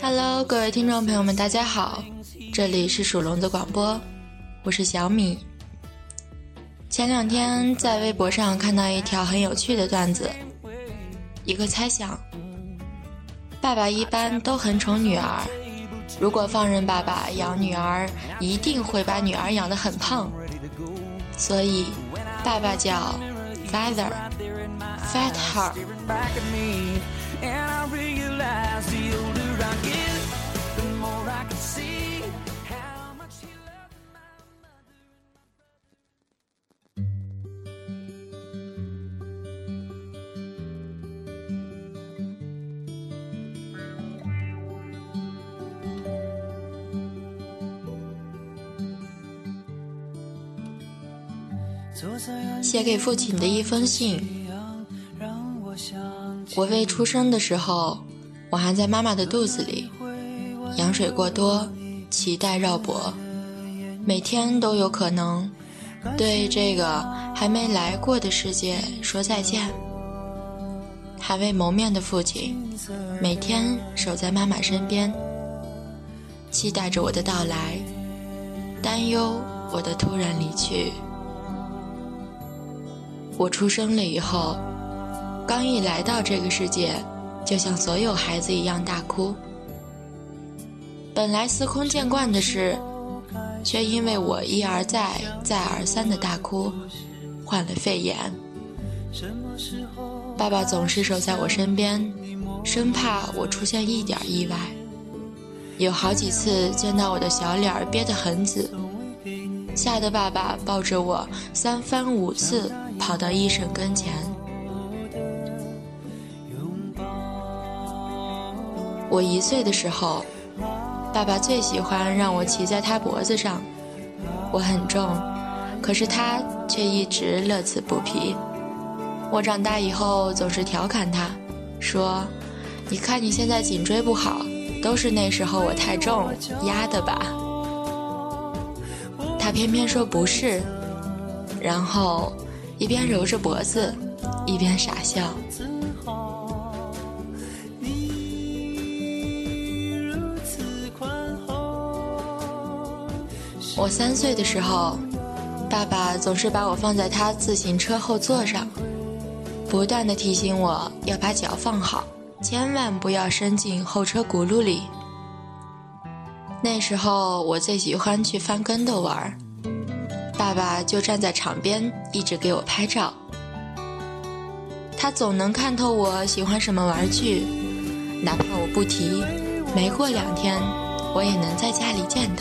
Hello，各位听众朋友们，大家好，这里是属龙的广播，我是小米。前两天在微博上看到一条很有趣的段子，一个猜想：爸爸一般都很宠女儿，如果放任爸爸养女儿，一定会把女儿养得很胖，所以爸爸叫 father，fat her。写给父亲的一封信。我未出生的时候，我还在妈妈的肚子里，羊水过多，脐带绕脖，每天都有可能对这个还没来过的世界说再见。还未谋面的父亲，每天守在妈妈身边，期待着我的到来，担忧我的突然离去。我出生了以后，刚一来到这个世界，就像所有孩子一样大哭。本来司空见惯的事，却因为我一而再、再而三的大哭，患了肺炎。爸爸总是守在我身边，生怕我出现一点意外。有好几次见到我的小脸憋得很紫，吓得爸爸抱着我三番五次。跑到医生跟前。我一岁的时候，爸爸最喜欢让我骑在他脖子上。我很重，可是他却一直乐此不疲。我长大以后总是调侃他，说：“你看你现在颈椎不好，都是那时候我太重压的吧？”他偏偏说不是，然后。一边揉着脖子，一边傻笑。我三岁的时候，爸爸总是把我放在他自行车后座上，不断的提醒我要把脚放好，千万不要伸进后车轱辘里。那时候我最喜欢去翻跟斗玩。爸爸就站在场边，一直给我拍照。他总能看透我喜欢什么玩具，哪怕我不提，没过两天，我也能在家里见。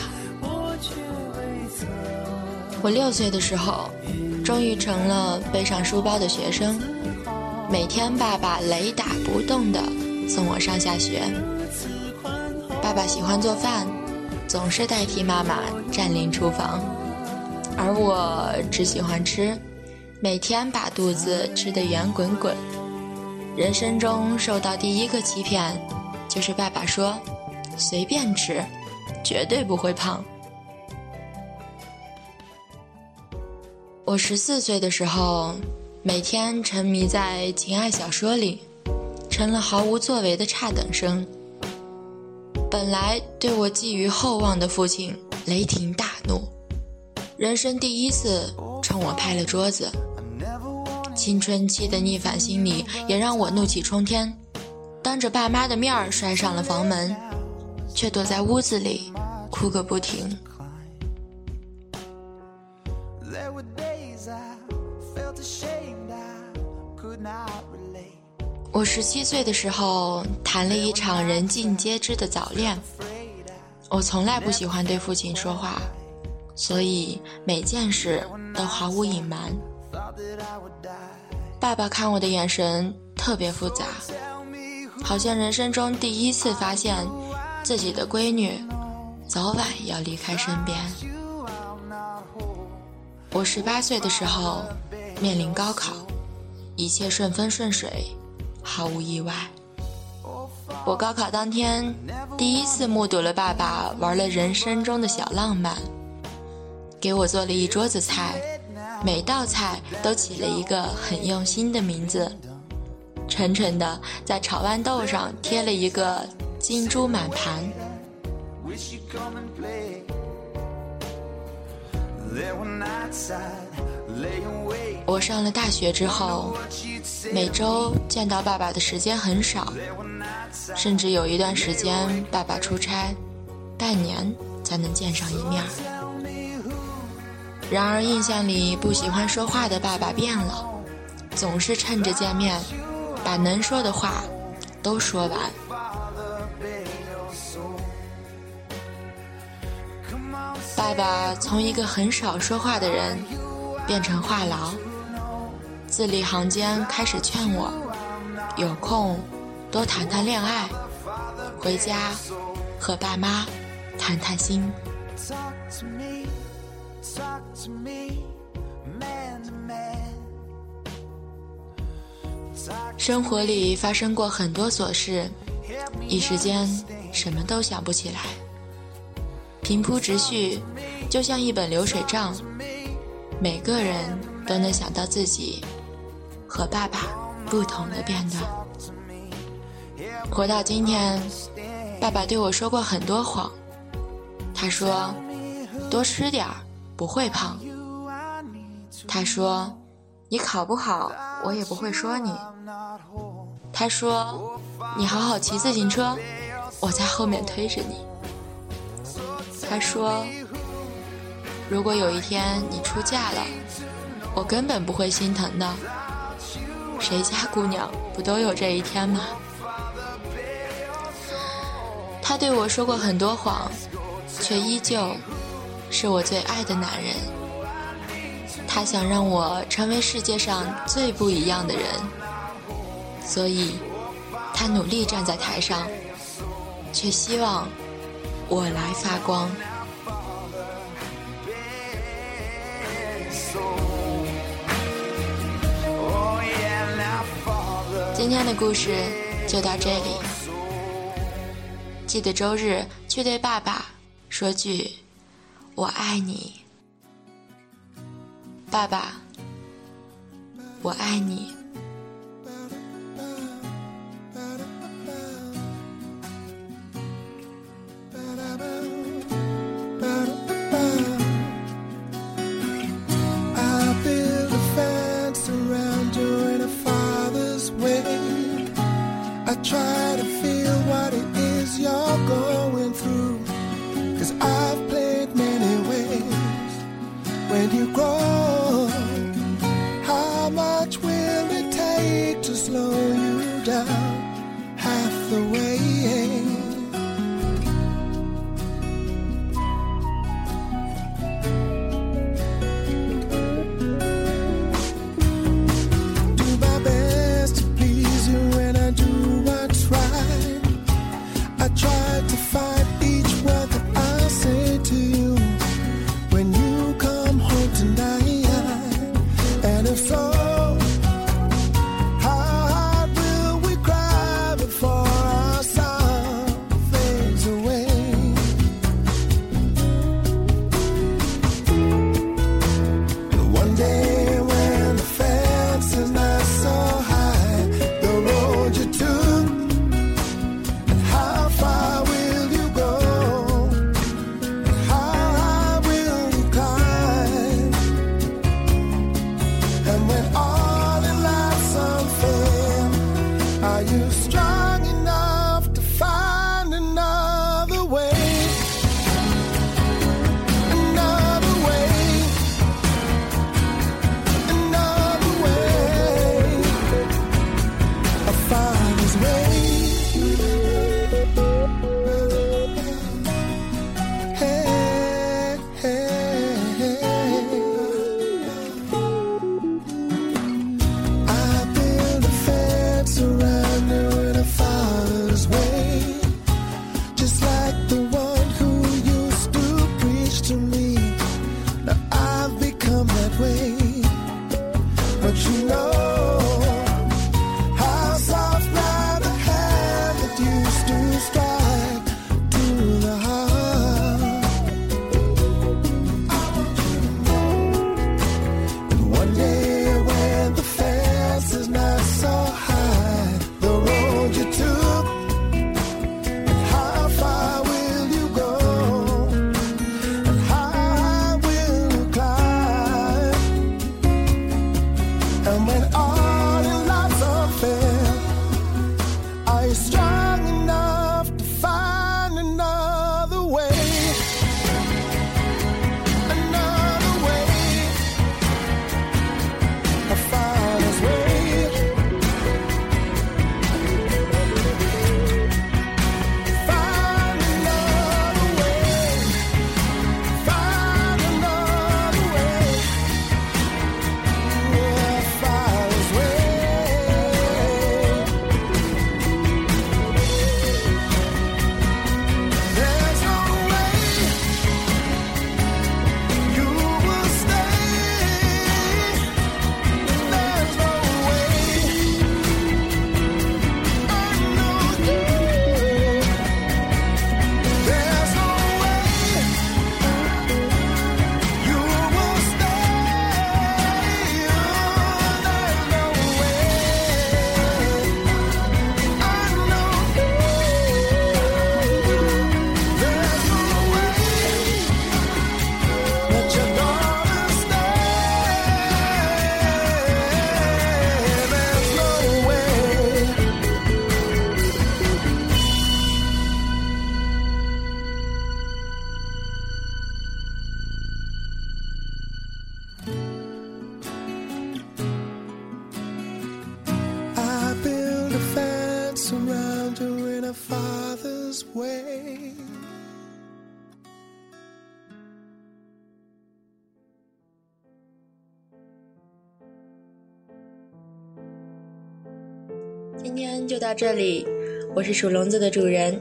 我六岁的时候，终于成了背上书包的学生，每天爸爸雷打不动地送我上下学。爸爸喜欢做饭，总是代替妈妈占领厨房。而我只喜欢吃，每天把肚子吃得圆滚滚。人生中受到第一个欺骗，就是爸爸说：“随便吃，绝对不会胖。”我十四岁的时候，每天沉迷在情爱小说里，成了毫无作为的差等生。本来对我寄予厚望的父亲雷霆大怒。人生第一次冲我拍了桌子，青春期的逆反心理也让我怒气冲天，当着爸妈的面儿摔上了房门，却躲在屋子里哭个不停。我十七岁的时候谈了一场人尽皆知的早恋，我从来不喜欢对父亲说话。所以每件事都毫无隐瞒。爸爸看我的眼神特别复杂，好像人生中第一次发现自己的闺女早晚要离开身边。我十八岁的时候面临高考，一切顺风顺水，毫无意外。我高考当天第一次目睹了爸爸玩了人生中的小浪漫。给我做了一桌子菜，每道菜都起了一个很用心的名字。沉沉的在炒豌豆上贴了一个金珠满盘。我上了大学之后，每周见到爸爸的时间很少，甚至有一段时间爸爸出差，半年才能见上一面。然而印象里不喜欢说话的爸爸变了，总是趁着见面，把能说的话都说完。爸爸从一个很少说话的人，变成话痨，字里行间开始劝我，有空多谈谈恋爱，回家和爸妈谈谈心。生活里发生过很多琐事，一时间什么都想不起来。平铺直叙，就像一本流水账，每个人都能想到自己和爸爸不同的片段。活到今天，爸爸对我说过很多谎。他说：“多吃点儿，不会胖。”他说：“你考不好，我也不会说你。”他说：“你好好骑自行车，我在后面推着你。”他说：“如果有一天你出嫁了，我根本不会心疼的。谁家姑娘不都有这一天吗？”他对我说过很多谎，却依旧是我最爱的男人。他想让我成为世界上最不一样的人，所以他努力站在台上，却希望。我来发光。今天的故事就到这里，记得周日去对爸爸说句“我爱你”，爸爸，我爱你。今天就到这里，我是属笼子的主人，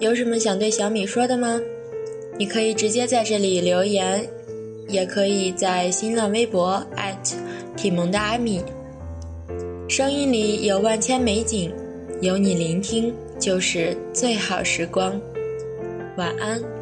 有什么想对小米说的吗？你可以直接在这里留言，也可以在新浪微博艾特体萌的阿米。声音里有万千美景，有你聆听就是最好时光。晚安。